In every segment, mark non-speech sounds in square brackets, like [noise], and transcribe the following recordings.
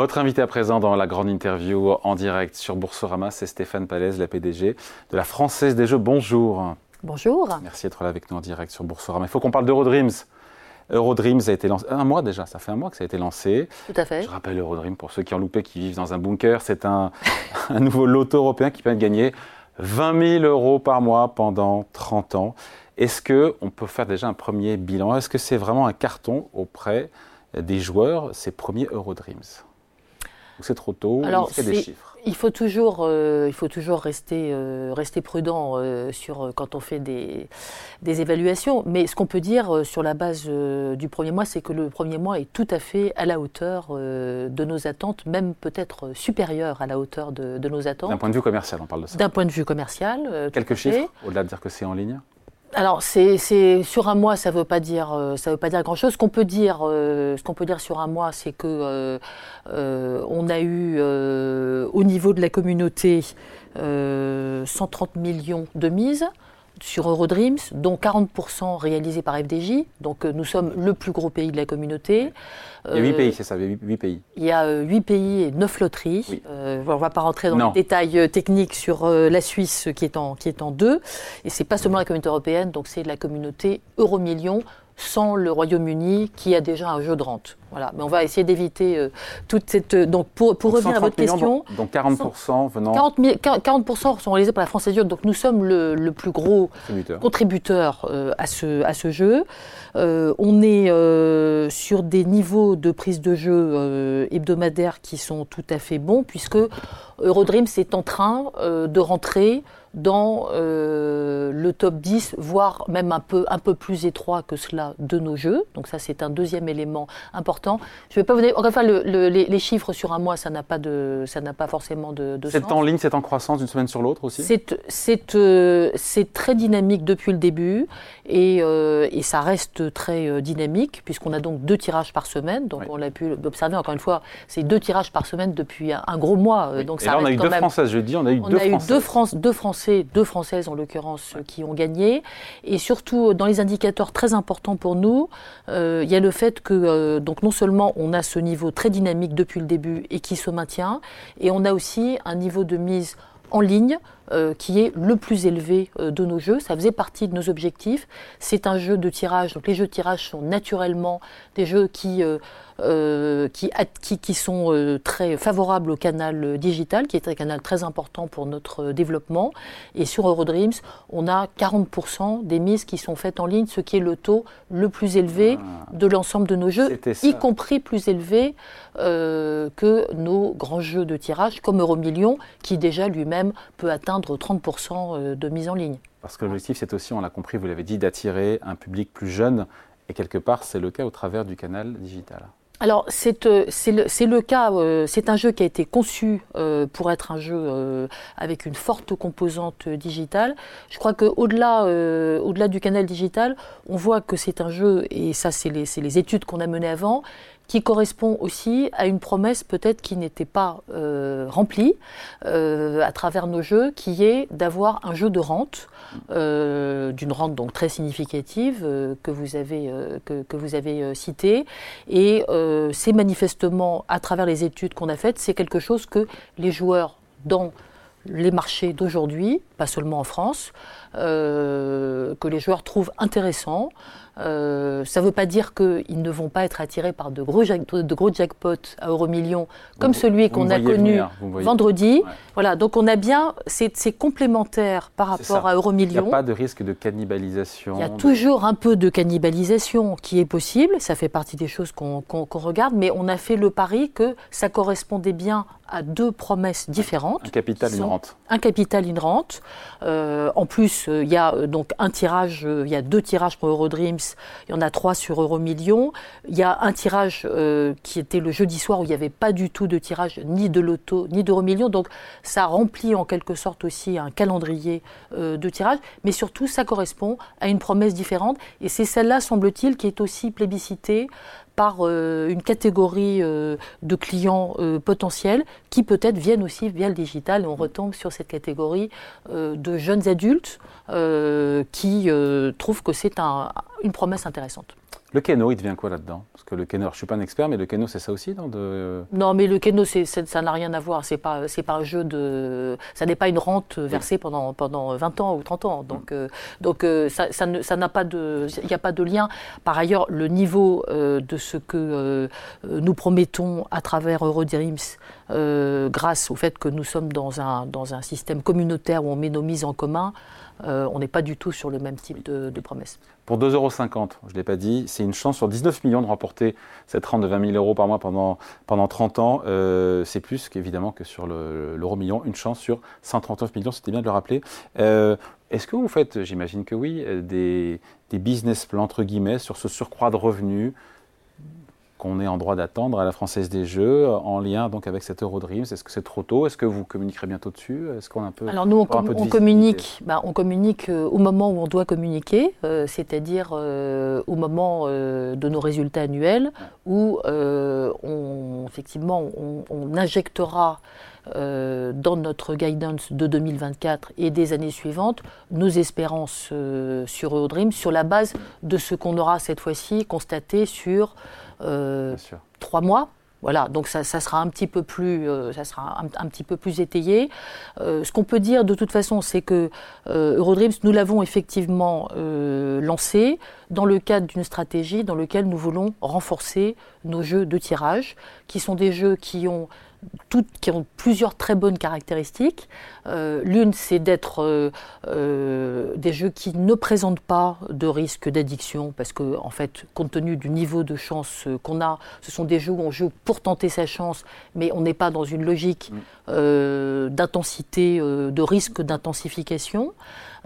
Votre invité à présent dans la grande interview en direct sur Boursorama, c'est Stéphane Palaise, la PDG de la Française des Jeux. Bonjour. Bonjour. Merci d'être là avec nous en direct sur Boursorama. Il faut qu'on parle d'Eurodreams. Eurodreams a été lancé un mois déjà, ça fait un mois que ça a été lancé. Tout à fait. Je rappelle Eurodreams pour ceux qui ont loupé, qui vivent dans un bunker, c'est un, [laughs] un nouveau loto européen qui permet de gagner 20 000 euros par mois pendant 30 ans. Est-ce qu'on peut faire déjà un premier bilan? Est-ce que c'est vraiment un carton auprès des joueurs, ces premiers Eurodreams? C'est trop tôt Alors, y a des chiffres il faut toujours, euh, il faut toujours rester, euh, rester prudent euh, sur, quand on fait des, des évaluations. Mais ce qu'on peut dire sur la base du premier mois, c'est que le premier mois est tout à fait à la hauteur de nos attentes, même peut-être supérieur à la hauteur de, de nos attentes. D'un point de vue commercial, on parle de ça. D'un point de vue commercial. Quelques chiffres, au-delà de dire que c'est en ligne? Alors, c'est sur un mois, ça ne veut pas dire, ça veut pas dire grand-chose. Ce qu'on peut dire, ce qu'on peut dire sur un mois, c'est que on a eu au niveau de la communauté 130 millions de mises sur Eurodreams, dont 40% réalisés par FDJ. Donc nous sommes le plus gros pays de la communauté. Il y a 8 pays, c'est ça, 8 pays. Il y a 8 pays et 9 loteries. on ne va pas rentrer dans les détails techniques sur la Suisse qui est en, qui est en deux. Et ce n'est pas seulement la communauté européenne, donc c'est la communauté Euromillion sans le Royaume-Uni qui a déjà un jeu de rente. Voilà, mais on va essayer d'éviter euh, toute cette. Euh, donc pour, pour revenir à votre question. Donc, 40% venant. 40, sont réalisés par la France et donc nous sommes le, le plus gros contributeur, euh, à, ce, à ce jeu. on est sur des niveaux de prise de jeu hebdomadaires qui sont tout à fait bons, puisque Eurodreams est en train de rentrer dans le top 10, voire même un peu, un peu plus étroit que cela de nos jeux. Donc ça, c'est un deuxième élément important. Je ne vais pas vous donner, enfin, les, chiffres sur un mois, ça n'a pas, de, ça n'a pas forcément de, de C'est en ligne, c'est en croissance d'une semaine sur l'autre aussi? C'est, euh, très dynamique depuis le début et, euh, et ça reste très euh, dynamique puisqu'on a donc deux tirages par semaine. Donc on l'a pu observer encore une fois, c'est deux tirages par semaine depuis un, gros mois. Donc et là, on a eu deux Françaises, je dis, on a eu on deux a Eu deux, France, deux Français, deux Françaises en l'occurrence, qui ont gagné. Et surtout, dans les indicateurs très importants pour nous, euh, il y a le fait que euh, donc non seulement on a ce niveau très dynamique depuis le début et qui se maintient, et on a aussi un niveau de mise en ligne euh, qui est le plus élevé de nos jeux. Ça faisait partie de nos objectifs. C'est un jeu de tirage. Donc les jeux de tirage sont naturellement des jeux qui euh, qui, qui, sont euh, très favorables au canal digital, qui est un canal très important pour notre développement. Et sur Eurodreams, on a 40% des mises qui sont faites en ligne, ce qui est le taux le plus élevé ah. de l'ensemble de nos jeux, y compris plus élevé euh, que nos grands jeux de tirage, comme Euromillion, qui déjà lui-même peut atteindre 30% de mise en ligne. Parce que l'objectif, c'est aussi, on l'a compris, vous l'avez dit, d'attirer un public plus jeune. Et quelque part, c'est le cas au travers du canal digital. Alors, c'est euh, le, le, cas, euh, c'est un jeu qui a été conçu euh, pour être un jeu avec une forte composante digitale. Je crois qu'au-delà au -delà du canal digital, on voit que c'est un jeu, et ça, c'est les, les, études qu'on a menées avant, qui correspond aussi à une promesse peut-être qui n'était pas euh, remplie euh, à travers nos jeux, qui est d'avoir un jeu de rente, euh, d'une rente donc très significative que vous avez, que, que, vous avez cité. Et c'est manifestement, à travers les études qu'on a faites, c'est quelque chose que les joueurs dans les marchés d'aujourd'hui, pas seulement en France, que les joueurs trouvent intéressant. Euh, ça ne veut pas dire qu'ils ne vont pas être attirés par de gros, de gros jackpots à Euromillion, comme celui qu'on a connu vendredi. Voilà, donc on a bien, c'est complémentaire par rapport à Euromillion. Il n'y a pas de risque de cannibalisation. Il y a toujours un peu de cannibalisation qui est possible, ça fait partie des choses qu'on regarde, mais on a fait le pari que ça correspondait bien à deux promesses différentes. Un capital, une rente. Un capital, une rente. Euh, en plus, euh, il y a donc un tirage, il y a deux tirages pour Eurodreams il y en a trois sur Euromillion. Il y a un tirage euh, qui était le jeudi soir où il n'y avait pas du tout de tirage ni de loto ni d'Euromillion. Donc ça remplit en quelque sorte aussi un calendrier euh, de tirage. Mais surtout, ça correspond à une promesse différente. Et c'est celle-là, semble-t-il, qui est aussi plébiscitée par euh, une catégorie de clients potentiels qui peut-être viennent aussi via le digital. Et on retombe sur cette catégorie de jeunes adultes qui trouvent que c'est un, une promesse intéressante. Le keno, il devient quoi là-dedans? Parce que le keno, je ne suis pas un expert, mais le keno, c'est ça aussi, non de... Non, mais le keno, ça n'a rien à voir. C'est pas, c'est pas un jeu de, ça n'est pas une rente versée pendant pendant 20 ans ou 30 ans. Donc, euh, donc euh, ça, ça, n'a pas de, il n'y a pas de lien. Par ailleurs, le niveau euh, de ce que nous promettons à travers Eurodreams, grâce au fait que nous sommes dans un dans un système communautaire où on met nos mises en commun. Euh, on n'est pas du tout sur le même type de, promesse. Pour 2,50 euros, je ne l'ai pas dit, c'est une chance sur 19 millions de remporter cette rente de 20 000 euros par mois pendant, pendant 30 ans. Euh, c'est plus qu'évidemment que sur l'euro million, une chance sur 139 millions, c'était bien de le rappeler. Euh, est-ce que vous faites, j'imagine que oui, des, des business plans, entre guillemets, sur ce surcroît de revenus qu'on est en droit d'attendre à la Française des Jeux, en lien donc avec cet Eurodreams Est-ce que c'est trop tôt? Est-ce que vous communiquerez bientôt dessus? Est-ce qu'on a un peu Alors nous, on, communique, bah, on communique euh, au moment où on doit communiquer, euh, c'est-à-dire euh, au moment de nos résultats annuels, où on, effectivement on, injectera dans notre guidance de 2024 et des années suivantes nos espérances sur Eurodreams sur la base de ce qu'on aura cette fois-ci constaté sur trois mois. Voilà, donc ça, sera un petit peu plus, euh, ça sera un, petit peu plus étayé. Euh, ce qu'on peut dire de toute façon, c'est que Eurodreams, nous l'avons effectivement lancé dans le cadre d'une stratégie dans laquelle nous voulons renforcer nos jeux de tirage, qui sont des jeux qui ont toutes qui ont plusieurs très bonnes caractéristiques. Euh, l'une, c'est d'être euh, euh, des jeux qui ne présentent pas de risque d'addiction, parce que, en fait, compte tenu du niveau de chance qu'on a, ce sont des jeux où on joue pour tenter sa chance, mais on n'est pas dans une logique mm. d'intensité, de risque d'intensification.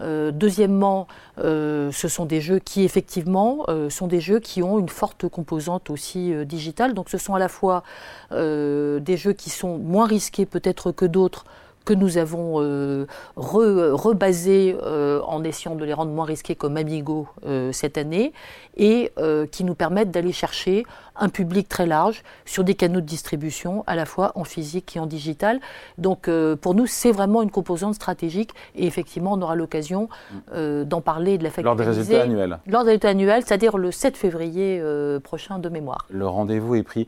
Euh, deuxièmement, euh, ce sont des jeux qui effectivement euh, sont des jeux qui ont une forte composante aussi digitale. Donc ce sont à la fois des jeux qui sont moins risqués peut-être que d'autres que nous avons euh, rebasé euh, en essayant de les rendre moins risqués comme Amigo euh, cette année et qui nous permettent d'aller chercher un public très large sur des canaux de distribution à la fois en physique et en digital. Donc pour nous, c'est vraiment une composante stratégique et effectivement, on aura l'occasion d'en parler de la faculté. Lors des résultats annuels. Lors des résultats annuels, c'est-à-dire le 7 février prochain de mémoire. Le rendez-vous est pris.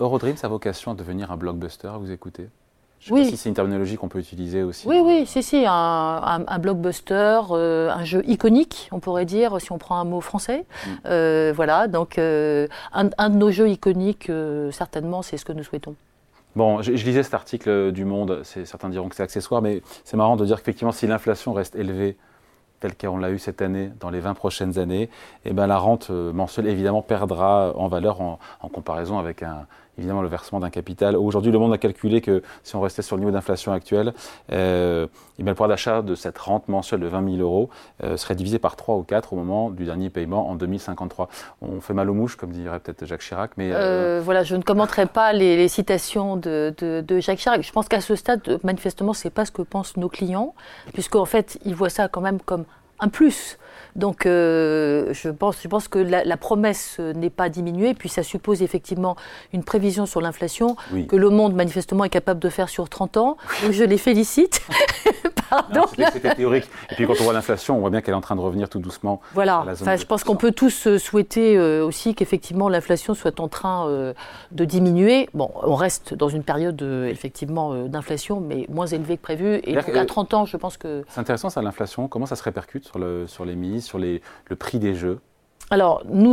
Eurodreams a vocation à devenir un blockbuster, vous écoutez? Je oui. sais pas si c'est une terminologie qu'on peut utiliser aussi. Oui, oui, si, si, un, un, blockbuster, euh, un jeu iconique, on pourrait dire, si on prend un mot français. Mm. Euh, voilà, donc euh, un, un, de nos jeux iconiques, certainement, c'est ce que nous souhaitons. Bon, je, lisais cet article du Monde, certains diront que c'est accessoire, mais c'est marrant de dire qu'effectivement, si l'inflation reste élevée, telle qu'on l'a eu cette année, dans les 20 prochaines années, eh ben, la rente mensuelle, évidemment, perdra en valeur en, en comparaison avec un, évidemment le versement d'un capital. Aujourd'hui, le monde a calculé que si on restait sur le niveau d'inflation actuel, euh, eh le pouvoir d'achat de cette rente mensuelle de 20 000 euros euh, serait divisé par 3 ou 4 au moment du dernier paiement en 2053. On fait mal aux mouches, comme dirait peut-être Jacques Chirac. Mais euh, voilà, je ne commenterai pas les, citations de, de, Jacques Chirac. Je pense qu'à ce stade, manifestement, c'est pas ce que pensent nos clients, puisqu'en fait, ils voient ça quand même comme un plus. Donc euh, je, pense, je pense que la, promesse n'est pas diminuée, puis ça suppose effectivement une prévision sur l'inflation que le monde manifestement est capable de faire sur 30 ans. Donc je les félicite. [laughs] Pardon. C'était théorique. Et puis quand on voit l'inflation, on voit bien qu'elle est en train de revenir tout doucement. Voilà. Enfin, je pense qu'on peut tous euh, souhaiter euh, aussi qu'effectivement l'inflation soit en train de diminuer. Bon, on reste dans une période effectivement d'inflation, mais moins élevée que prévu. Et donc, à 30 ans, je pense que. C'est intéressant ça, l'inflation. Comment ça se répercute? Sur, sur les mises sur les, le prix des jeux alors, nous,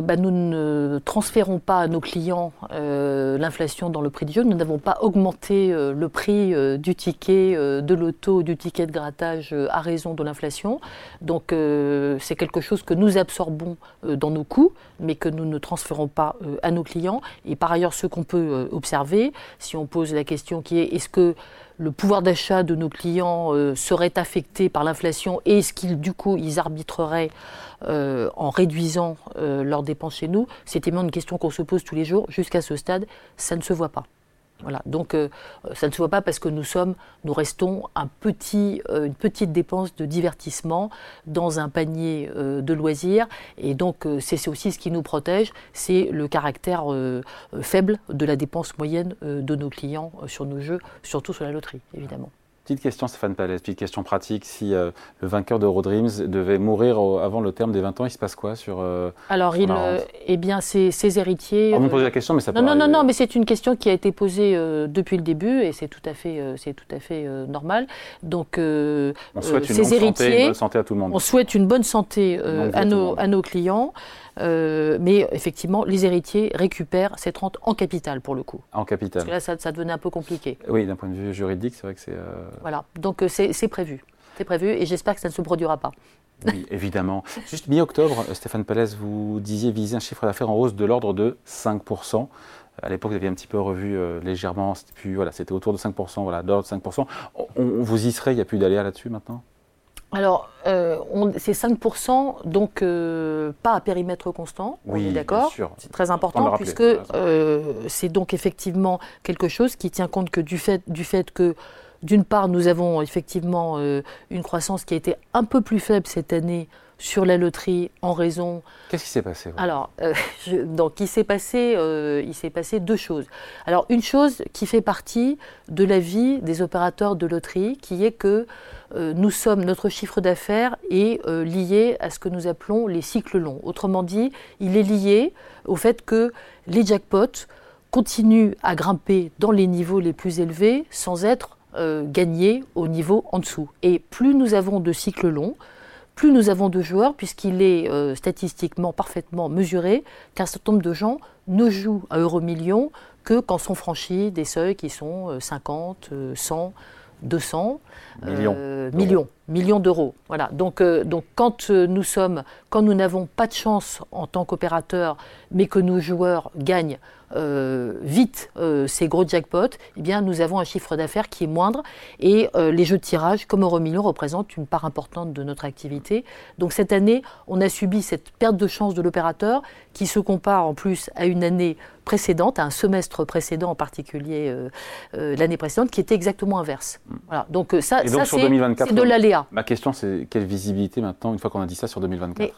bah, nous ne transférons pas à nos clients euh, l'inflation dans le prix du jeu. Nous n'avons pas augmenté euh, le prix euh, du ticket de l'auto, du ticket de grattage à raison de l'inflation. Donc, c'est quelque chose que nous absorbons dans nos coûts, mais que nous ne transférons pas à nos clients. Et par ailleurs, ce qu'on peut observer, si on pose la question qui est est-ce que le pouvoir d'achat de nos clients euh, serait affecté par l'inflation et est-ce qu'ils, du coup, ils arbitreraient euh, en réduisant euh, leurs dépenses chez nous? C'est une question qu'on se pose tous les jours. Jusqu'à ce stade, ça ne se voit pas. Voilà. Donc euh, ça ne se voit pas parce que nous sommes, nous restons un petit, euh, une petite dépense de divertissement dans un panier euh, de loisirs. Et donc c'est aussi ce qui nous protège, c'est le caractère faible de la dépense moyenne de nos clients sur nos jeux, surtout sur la loterie, évidemment. Petite question, Stéphane Palais, petite question pratique. Si le vainqueur d'Eurodreams devait mourir avant le terme des 20 ans, il se passe quoi sur. Alors, il, eh bien, ses, ses héritiers. On me pose la question, mais ça non, non, non, non, mais c'est une question qui a été posée depuis le début et c'est tout à fait, c'est tout à fait normal. Donc, on souhaite une bonne santé, une bonne santé à tout le monde. On souhaite une bonne santé à, nos, à nos clients. Euh, mais effectivement, les héritiers récupèrent cette rente en capital pour le coup. En capital. Parce que là, ça, devenait un peu compliqué. Oui, d'un point de vue juridique, c'est vrai que c'est. Euh, voilà, donc euh, c'est prévu. C'est prévu et j'espère que ça ne se produira pas. Oui, [laughs] évidemment. Juste mi-octobre, Stéphane Palès, vous disiez viser un chiffre d'affaires en hausse de l'ordre de 5%. À l'époque, vous aviez un petit peu revu légèrement, c'était voilà, autour de 5%, voilà, d'ordre de 5%. On, vous y serait, il n'y a plus d'aléas là-dessus maintenant? Alors, euh, c'est 5%, donc euh, pas à périmètre constant, oui, on est d'accord. C'est très important, puisque euh, c'est donc effectivement quelque chose qui tient compte que du fait, du fait que, d'une part, nous avons effectivement une croissance qui a été un peu plus faible cette année sur la loterie en raison. Qu'est-ce qui s'est passé Alors, euh, [laughs] donc il s'est passé, euh, il s'est passé deux choses. Alors une chose qui fait partie de la vie des opérateurs de loterie, qui est que euh, nous sommes, notre chiffre d'affaires est lié à ce que nous appelons les cycles longs. Autrement dit, il est lié au fait que les jackpots continuent à grimper dans les niveaux les plus élevés sans être gagnés au niveau en dessous. Et plus nous avons de cycles longs, plus nous avons de joueurs, puisqu'il est euh, statistiquement parfaitement mesuré qu'un certain nombre de gens ne jouent à Euromillion que quand sont franchis des seuils qui sont 50, 100, 200 millions, millions, millions d'euros. Voilà. Donc, euh, donc quand euh, nous sommes, quand nous n'avons pas de chance en tant qu'opérateur, mais que nos joueurs gagnent euh, vite ces gros jackpots, eh bien, nous avons un chiffre d'affaires qui est moindre et les jeux de tirage, comme Euromillion, représentent une part importante de notre activité. Donc cette année, on a subi cette perte de chance de l'opérateur qui se compare en plus à une année précédente, à un semestre précédent en particulier l'année précédente, qui était exactement inverse. Mm. Voilà. Donc ça, ça c'est de l'aléa. Ma question, c'est quelle visibilité maintenant, une fois qu'on a dit ça, sur 2024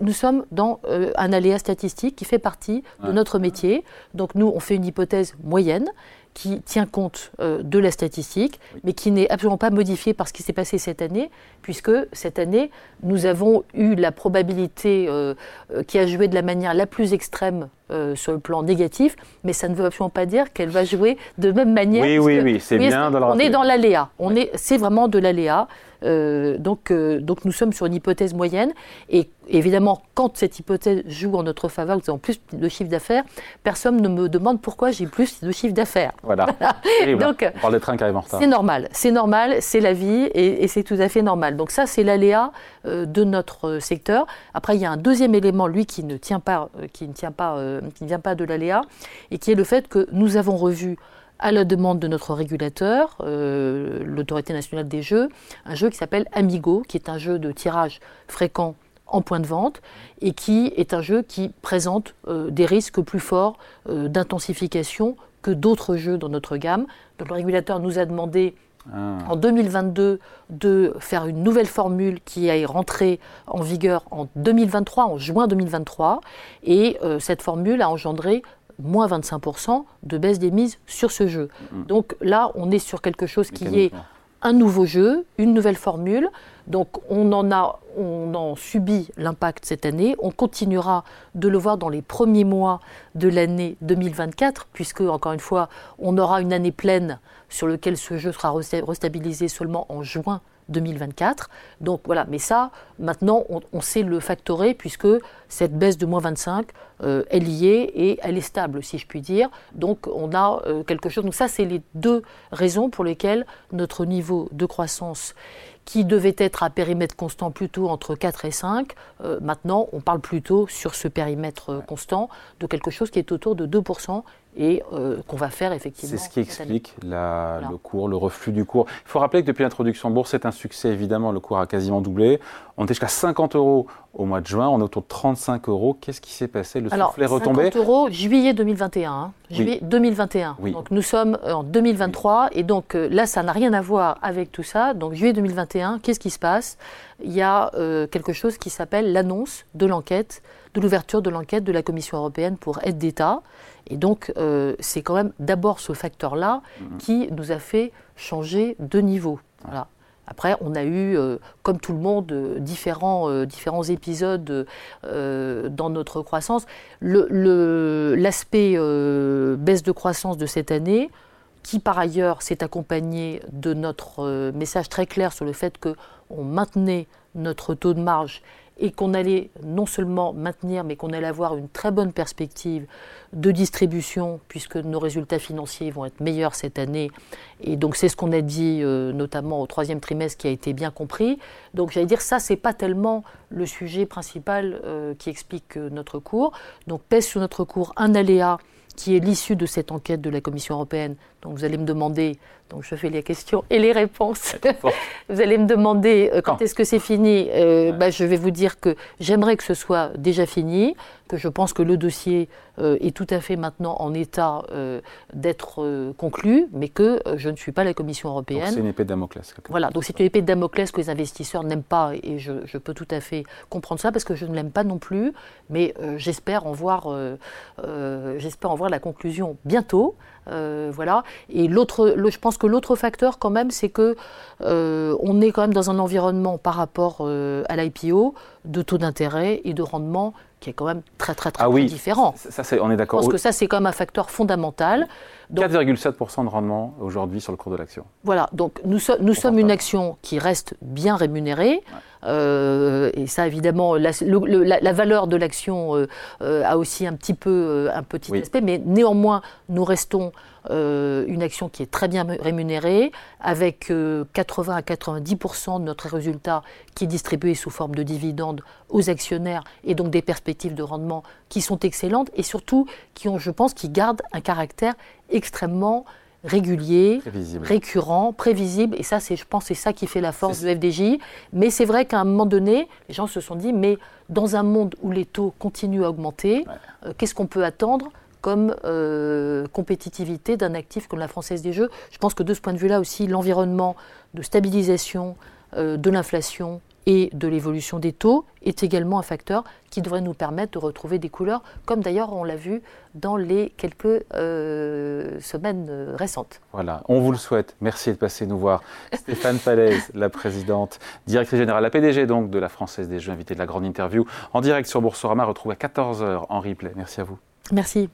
Nous sommes dans euh, un aléa statistique qui fait partie de notre métier. Donc nous, on fait une hypothèse moyenne qui tient compte euh, de la statistique, mais qui n'est absolument pas modifiée par ce qui s'est passé cette année, puisque cette année, nous avons eu la probabilité euh, qui a joué de la manière la plus extrême sur le plan négatif, mais ça ne veut absolument pas dire qu'elle va jouer de même manière. Oui, oui, oui, c'est bien dans On est dans l'aléa, on est, c'est vraiment de l'aléa. Euh, donc, euh, donc nous sommes sur une hypothèse moyenne. Et évidemment, quand cette hypothèse joue en notre faveur, nous avons plus de chiffre d'affaires, personne ne me demande pourquoi j'ai plus de chiffre d'affaires. Voilà. [laughs] donc, on parle des trains qui arrivent en retard. C'est normal, c'est normal, c'est la vie et, c'est tout à fait normal. Donc ça, c'est l'aléa euh, de notre secteur. Après, il y a un deuxième élément, lui, qui ne tient pas, qui ne tient pas, qui ne vient pas de l'aléa, et qui est le fait que nous avons revu à la demande de notre régulateur, euh, l'autorité nationale des jeux, un jeu qui s'appelle Amigo, qui est un jeu de tirage fréquent en point de vente et qui est un jeu qui présente euh, des risques plus forts euh, d'intensification que d'autres jeux dans notre gamme. Donc le régulateur nous a demandé ah. en 2022 de faire une nouvelle formule qui est rentrée en vigueur en 2023, en juin 2023, et cette formule a engendré moins 25% de baisse des mises sur ce jeu. Mm. Donc là, on est sur quelque chose qui est un nouveau jeu, une nouvelle formule. Donc on en a, on en subit l'impact cette année. On continuera de le voir dans les premiers mois de l'année 2024, puisque encore une fois, on aura une année pleine sur laquelle ce jeu sera restabilisé seulement en juin 2024. Donc voilà, mais ça, maintenant, on, sait le factorer puisque cette baisse de moins 25 euh, est liée et elle est stable, si je puis dire. Donc on a euh, quelque chose. Donc ça, c'est les deux raisons pour lesquelles notre niveau de croissance qui devait être à périmètre constant plutôt entre 4 et 5. Euh, maintenant, on parle plutôt sur ce périmètre constant de quelque chose qui est autour de 2% et euh, qu'on va faire effectivement. C'est ce qui explique le cours, le reflux du cours. Il faut rappeler que depuis l'introduction en bourse, c'est un succès évidemment, le cours a quasiment doublé. On était jusqu'à 50 euros au mois de juin, on est autour de 35 euros. Qu'est-ce qui s'est passé? Le Alors, soufflet est retombé 50 euros, juillet 2021. hein. Juillet 2021. Oui. Donc nous sommes euh, en 2023 et donc euh, là, ça n'a rien à voir avec tout ça. Donc juillet 2021, qu'est-ce qui se passe? Il y a euh, quelque chose qui s'appelle l'annonce de l'enquête, de l'ouverture de l'enquête de la Commission européenne pour aide d'État. Et donc euh, c'est quand même d'abord ce facteur-là Mhm. qui nous a fait changer de niveau. Voilà. Après, on a eu, euh, comme tout le monde, euh, différents, euh, différents épisodes dans notre croissance. Le- le- L'aspect baisse de croissance de cette année, qui par ailleurs s'est accompagné de notre message très clair sur le fait qu'on maintenait notre taux de marge et qu'on allait non seulement maintenir, mais qu'on allait avoir une très bonne perspective de distribution, puisque nos résultats financiers vont être meilleurs cette année. Et donc c'est ce qu'on a dit euh, notamment au troisième trimestre qui a été bien compris. Donc j'allais dire ça, c'est pas tellement le sujet principal euh, qui explique euh, notre cours. Donc pèse sur notre cours un aléa qui est l'issue de cette enquête de la Commission européenne. Donc vous allez me demander, donc je fais les questions et les réponses. [laughs] vous allez me demander euh, quand Quand est-ce que c'est fini. Euh, bah, je vais vous dire que j'aimerais que ce soit déjà fini, que je pense que le dossier euh, est tout à fait maintenant en état d'être conclu, mais que je ne suis pas la Commission européenne. C'est une épée de Damoclès. Voilà, donc c'est une épée de Damoclès que les investisseurs n'aiment pas et je, je peux tout à fait comprendre ça parce que je ne l'aime pas non plus, mais j'espère en voir, j'espère en voir la conclusion bientôt. Voilà. Et l'autre, je pense que l'autre facteur quand même, c'est que euh, on est quand même dans un environnement par rapport euh, à l'IPO de taux d'intérêt et de rendement qui est quand même très très très, Ah oui. différent. Ça, on est d'accord. pense que ça c'est quand même un facteur fondamental. Donc- 4,7% de rendement aujourd'hui sur le cours de l'action. Voilà, donc nous, so- nous sommes une action qui reste bien rémunérée. Euh, et ça, évidemment, la, le- le- la- la valeur de l'action euh, euh, a aussi un petit peu un petit Oui. aspect, mais néanmoins, nous restons une action qui est très bien rémunérée, avec euh, 80 à 90% de notre résultat qui est distribué sous forme de dividendes aux actionnaires, et donc des perspectives de rendement qui sont excellentes, et surtout qui ont, je pense, qui gardent un caractère extrêmement régulier, Prévisible. récurrent, prévisible, et ça, c'est, je pense, c'est ça qui fait la force de FDJ. Mais c'est vrai qu'à un moment donné, les gens se sont dit, mais dans un monde où les taux continuent à augmenter, euh, qu'est-ce qu'on peut attendre comme euh, compétitivité d'un actif comme la Française des Jeux? Je pense que de ce point de vue-là aussi, l'environnement de stabilisation euh, de l'inflation et de l'évolution des taux est également un facteur qui devrait nous permettre de retrouver des couleurs, comme d'ailleurs on l'a vu dans les quelques euh, semaines euh, récentes. Voilà, on vous le souhaite. Merci de passer nous voir. [laughs] Stéphane Palaise, la présidente, directrice générale, la PDG donc de la Française des Jeux, invitée de la grande interview en direct sur Boursorama, retrouvé à 14h en replay. Merci à vous. Merci.